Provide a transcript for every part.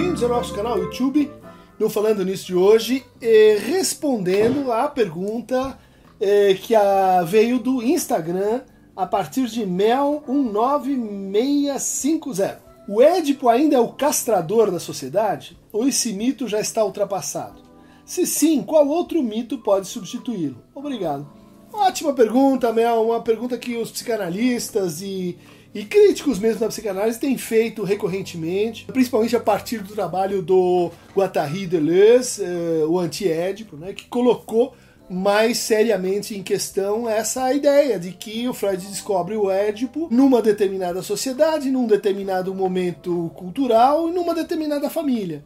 bem-vindos ao nosso canal YouTube no Falando Nisso de hoje, eh, respondendo à pergunta eh, que a, veio do Instagram a partir de Mel19650. O Édipo ainda é o castrador da sociedade? Ou esse mito já está ultrapassado? Se sim, qual outro mito pode substituí-lo? Obrigado. Ótima pergunta, Mel. Uma pergunta que os psicanalistas e e críticos mesmo da psicanálise têm feito recorrentemente, principalmente a partir do trabalho do Guattari Deleuze, uh, o anti-édipo, né, que colocou mais seriamente em questão essa ideia de que o Freud descobre o Édipo numa determinada sociedade, num determinado momento cultural e numa determinada família.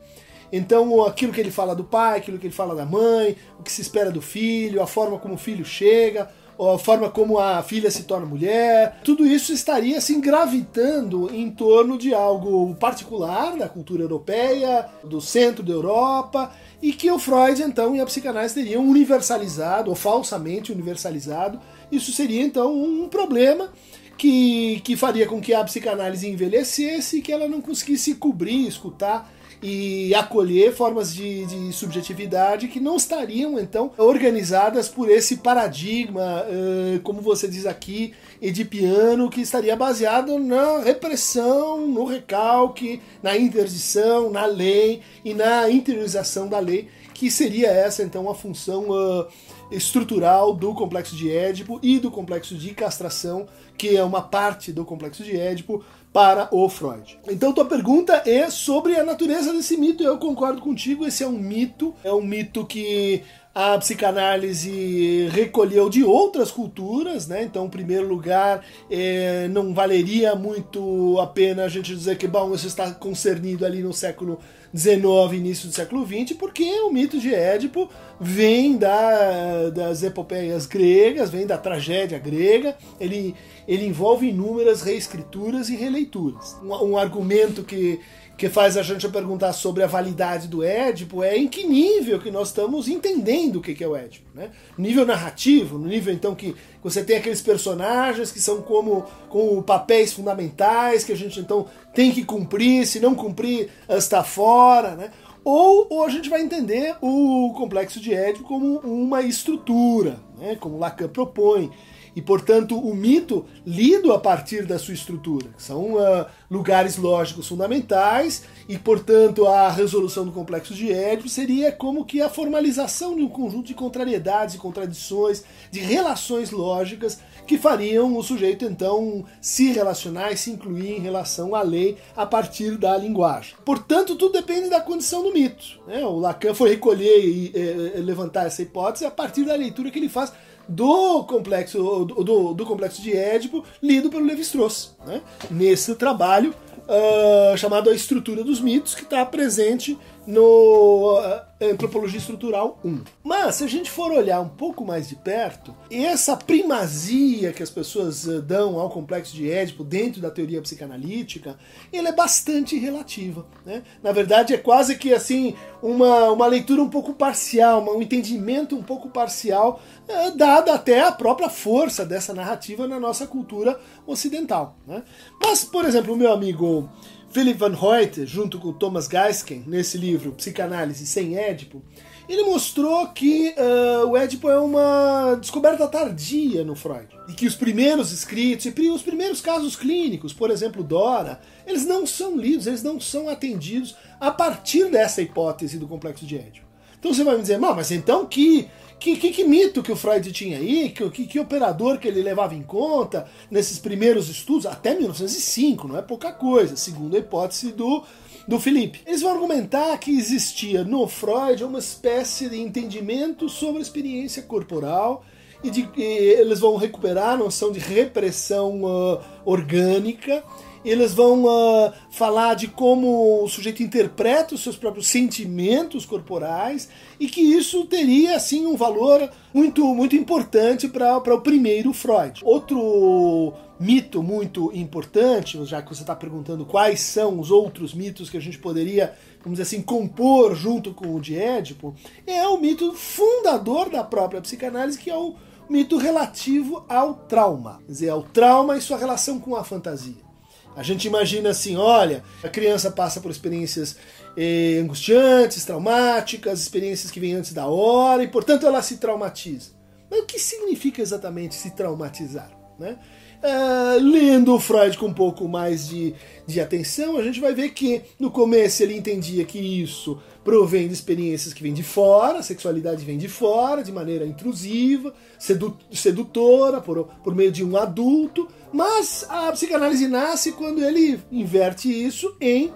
Então, aquilo que ele fala do pai, aquilo que ele fala da mãe, o que se espera do filho, a forma como o filho chega, a forma como a filha se torna mulher, tudo isso estaria assim gravitando em torno de algo particular da cultura europeia, do centro da Europa, e que o Freud então e a psicanálise teriam universalizado ou falsamente universalizado. Isso seria então um problema que, que faria com que a psicanálise envelhecesse e que ela não conseguisse cobrir, escutar e acolher formas de, de, subjetividade que não estariam então organizadas por esse paradigma, uh, como você diz aqui, edipiano, que estaria baseado na repressão, no recalque, na interdição, na lei e na interiorização da lei, que seria essa então a função uh, estrutural do complexo de Édipo e do complexo de castração, que é uma parte do complexo de Édipo, para o Freud. Então tua pergunta é sobre a natureza desse mito. Eu concordo contigo, esse é um mito, é um mito que a psicanálise recolheu de outras culturas, né? Então, em primeiro lugar, é, não valeria muito a pena a gente dizer que, bom, isso está concernido ali no século XIX, início do século XX, porque o mito de Édipo vem da, das epopeias gregas, vem da tragédia grega, ele, ele envolve inúmeras reescrituras e releituras. Um, um argumento que que faz a gente perguntar sobre a validade do Édipo é em que nível que nós estamos entendendo o que é o Édipo. Né? nível narrativo, no nível então que você tem aqueles personagens que são como, como papéis fundamentais que a gente então tem que cumprir, se não cumprir está fora, né? ou, ou a gente vai entender o complexo de Édipo como uma estrutura, né? como Lacan propõe e, portanto, o mito lido a partir da sua estrutura. São uh, lugares lógicos fundamentais e, portanto, a resolução do complexo de Édipo seria como que a formalização de um conjunto de contrariedades e contradições, de relações lógicas que fariam o sujeito, então, se relacionar e se incluir em relação à lei a partir da linguagem. Portanto, tudo depende da condição do mito. Né? O Lacan foi recolher e eh, levantar essa hipótese a partir da leitura que ele faz do complexo do, do complexo de Édipo, lido pelo Levi-Strauss, né? nesse trabalho uh, chamado A Estrutura dos Mitos, que está presente no uh, Antropologia Estrutural 1. Mas, se a gente for olhar um pouco mais de perto, essa primazia que as pessoas uh, dão ao complexo de Édipo dentro da teoria psicanalítica, ele é bastante relativa. Né? Na verdade, é quase que assim uma, uma leitura um pouco parcial, um entendimento um pouco parcial, uh, dada até a própria força dessa narrativa na nossa cultura ocidental. Né? Mas, por exemplo, o meu amigo Philip Van Hoyt, junto com Thomas Geisken, nesse livro Psicanálise sem Édipo, ele mostrou que uh, o Édipo é uma descoberta tardia no Freud. E que os primeiros escritos, e os primeiros casos clínicos, por exemplo, Dora, eles não são lidos, eles não são atendidos a partir dessa hipótese do complexo de Édipo. Então você vai me dizer, mas então que que, que, que, mito que o Freud tinha aí, que, que, que, operador que ele levava em conta nesses primeiros estudos, até 1905, não é pouca coisa, segundo a hipótese do, do Felipe. Eles vão argumentar que existia no Freud uma espécie de entendimento sobre a experiência corporal e, de, e eles vão recuperar a noção de repressão uh, orgânica eles vão uh, falar de como o sujeito interpreta os seus próprios sentimentos corporais e que isso teria assim um valor muito muito importante para o primeiro Freud. Outro mito muito importante, já que você está perguntando quais são os outros mitos que a gente poderia, vamos dizer assim, compor junto com o de Édipo, é o mito fundador da própria psicanálise, que é o mito relativo ao trauma, quer dizer, ao trauma e sua relação com a fantasia. A gente imagina assim, olha, a criança passa por experiências eh, angustiantes, traumáticas, experiências que vêm antes da hora e, portanto, ela se traumatiza. Mas o que significa exatamente se traumatizar? Né? Uh, lendo o Freud com um pouco mais de, de atenção, a gente vai ver que no começo ele entendia que isso provém de experiências que vêm de fora, a sexualidade vem de fora, de maneira intrusiva, sedu sedutora, por, por meio de um adulto, mas a psicanálise nasce quando ele inverte isso em.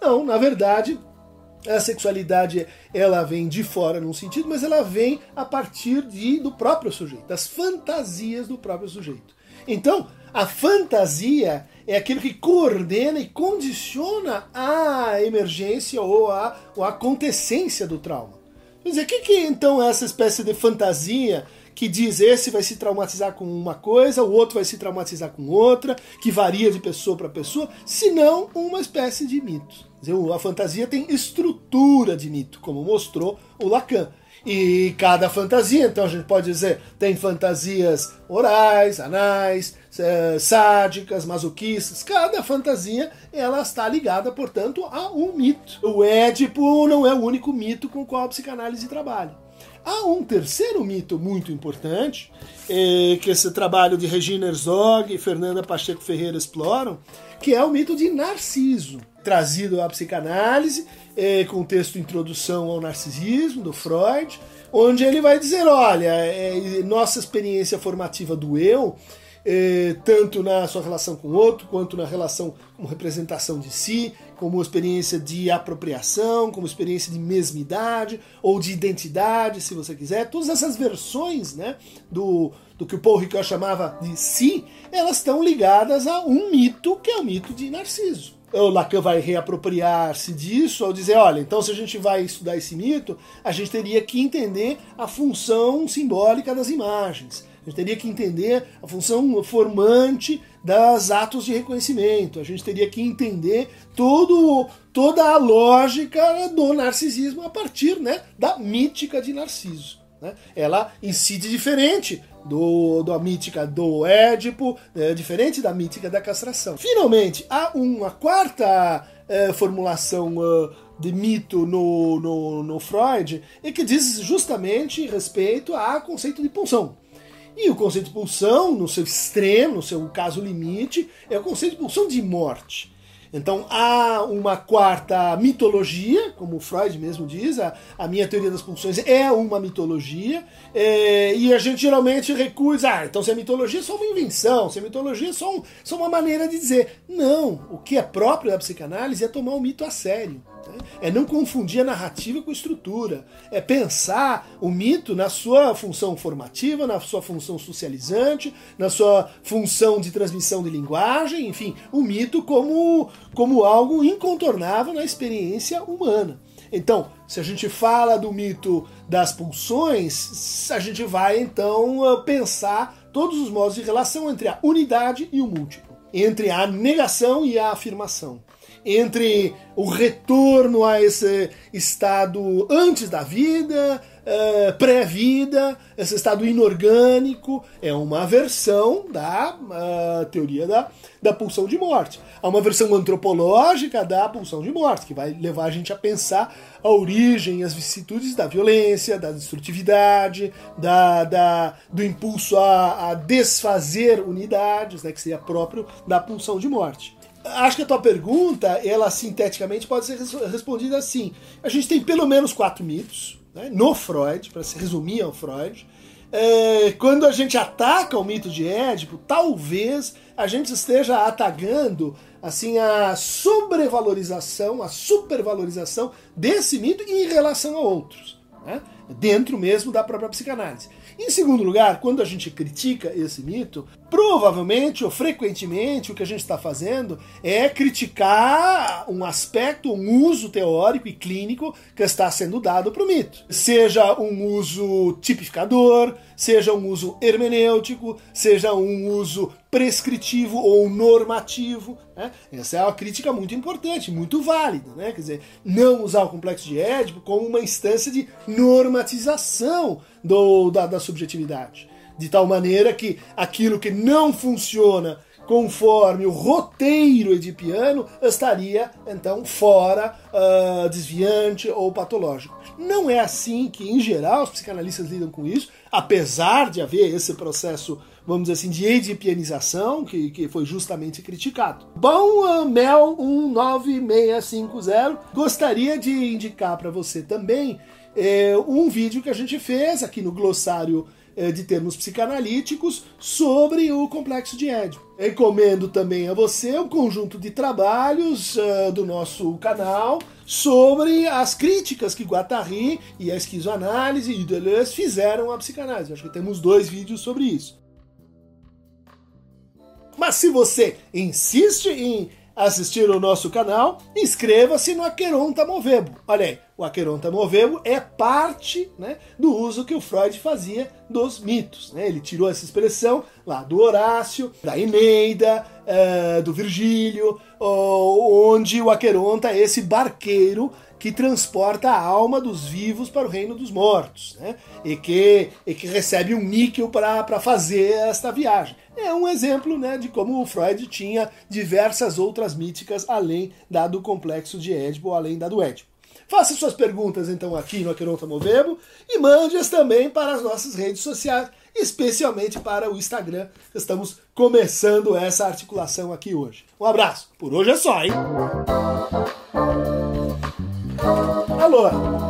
Não, na verdade, a sexualidade ela vem de fora num sentido, mas ela vem a partir de, do próprio sujeito, das fantasias do próprio sujeito. Então, a fantasia é aquilo que coordena e condiciona a emergência ou a, ou a acontecência do trauma. Quer dizer, o que, que é então essa espécie de fantasia que diz esse vai se traumatizar com uma coisa, o outro vai se traumatizar com outra, que varia de pessoa para pessoa, senão uma espécie de mito. Quer dizer, a fantasia tem estrutura de mito, como mostrou o Lacan. E cada fantasia, então a gente pode dizer, tem fantasias orais, anais, eh, sádicas, masoquistas. Cada fantasia ela está ligada, portanto, a um mito. O Édipo não é o único mito com o qual a psicanálise trabalha. Há um terceiro mito muito importante, eh, que esse trabalho de Regina Herzog e Fernanda Pacheco Ferreira exploram, que é o mito de Narciso, trazido à psicanálise é, com o texto Introdução ao Narcisismo, do Freud, onde ele vai dizer: olha, é, nossa experiência formativa do eu, é, tanto na sua relação com o outro, quanto na relação como representação de si, como experiência de apropriação, como experiência de mesmidade ou de identidade, se você quiser, todas essas versões né, do, do que o Paul Ricoeur chamava de si, elas estão ligadas a um mito que é o mito de Narciso o Lacan vai reapropriar-se disso ao dizer, olha, então se a gente vai estudar esse mito, a gente teria que entender a função simbólica das imagens. A gente teria que entender a função formante das atos de reconhecimento. A gente teria que entender todo, toda a lógica do narcisismo a partir né, da mítica de Narciso. Né? Ela incide diferente do, da mítica do Édipo, é, diferente da mítica da castração. Finalmente, há uma quarta é, formulação uh, de mito no, no, no Freud, e que diz justamente respeito ao conceito de pulsão. E o conceito de pulsão, no seu extremo, no seu caso limite, é o conceito de pulsão de morte. Então há uma quarta mitologia, como Freud mesmo diz, a, a minha teoria das pulsões é uma mitologia, é, e a gente geralmente recusa, ah, então se é mitologia é só uma invenção, se é mitologia é só, um, só uma maneira de dizer. Não, o que é próprio da psicanálise é tomar o mito a sério. É não confundir a narrativa com a estrutura. É pensar o mito na sua função formativa, na sua função socializante, na sua função de transmissão de linguagem, enfim, o mito como, como algo incontornável na experiência humana. Então, se a gente fala do mito das pulsões, a gente vai então pensar todos os modos de relação entre a unidade e o múltiplo, entre a negação e a afirmação entre o retorno a esse estado antes da vida, uh, pré-vida, esse estado inorgânico, é uma versão da uh, teoria da, da pulsão de morte. Há uma versão antropológica da pulsão de morte, que vai levar a gente a pensar a origem, as vicissitudes da violência, da destrutividade, da, da, do impulso a, a desfazer unidades, né, que seria próprio da pulsão de morte acho que a tua pergunta, ela sinteticamente pode ser respondida assim. A gente tem pelo menos quatro mitos né, no Freud, para se resumir ao Freud. É, quando a gente ataca o mito de Édipo, talvez a gente esteja atacando assim a sobrevalorização, a supervalorização desse mito em relação a outros, né, dentro mesmo da própria psicanálise. Em segundo lugar, quando a gente critica esse mito, provavelmente ou frequentemente o que a gente está fazendo é criticar um aspecto, um uso teórico e clínico que está sendo dado para o mito. Seja um uso tipificador, seja um uso hermenêutico, seja um uso prescritivo ou normativo. Né? Essa é uma crítica muito importante, muito válida. Né? Quer dizer, não usar o complexo de Édipo como uma instância de normatização do, da, da subjetividade. De tal maneira que aquilo que não funciona conforme o roteiro edipiano, estaria então fora, uh, desviante ou patológico. Não é assim que, em geral, os psicanalistas lidam com isso, apesar de haver esse processo, vamos dizer assim, de edipianização, que, que foi justamente criticado. Bom, uh, Mel 19650 gostaria de indicar para você também é, um vídeo que a gente fez aqui no glossário de termos psicanalíticos sobre o complexo de Édipo. Recomendo também a você um conjunto de trabalhos uh, do nosso canal sobre as críticas que Guattari e a esquizoanálise e Deleuze fizeram à psicanálise. Acho que temos dois vídeos sobre isso. Mas se você insiste em assistir o nosso canal, inscreva-se no Aqueronta Movebo. Olha aí, o Aqueronta Movebo é parte né, do uso que o Freud fazia dos mitos. Né? Ele tirou essa expressão lá do Horácio, da Eneida, uh, do Virgílio, onde o Aqueronta é esse barqueiro que transporta a alma dos vivos para o reino dos mortos, né? e, que, e que recebe um níquel para fazer esta viagem. É um exemplo né, de como o Freud tinha diversas outras míticas além da do complexo de Édipo, além da do Édipo. Faça suas perguntas então aqui no Aqueronta Movebo e mande-as também para as nossas redes sociais, especialmente para o Instagram. Estamos começando essa articulação aqui hoje. Um abraço. Por hoje é só, hein? Alô.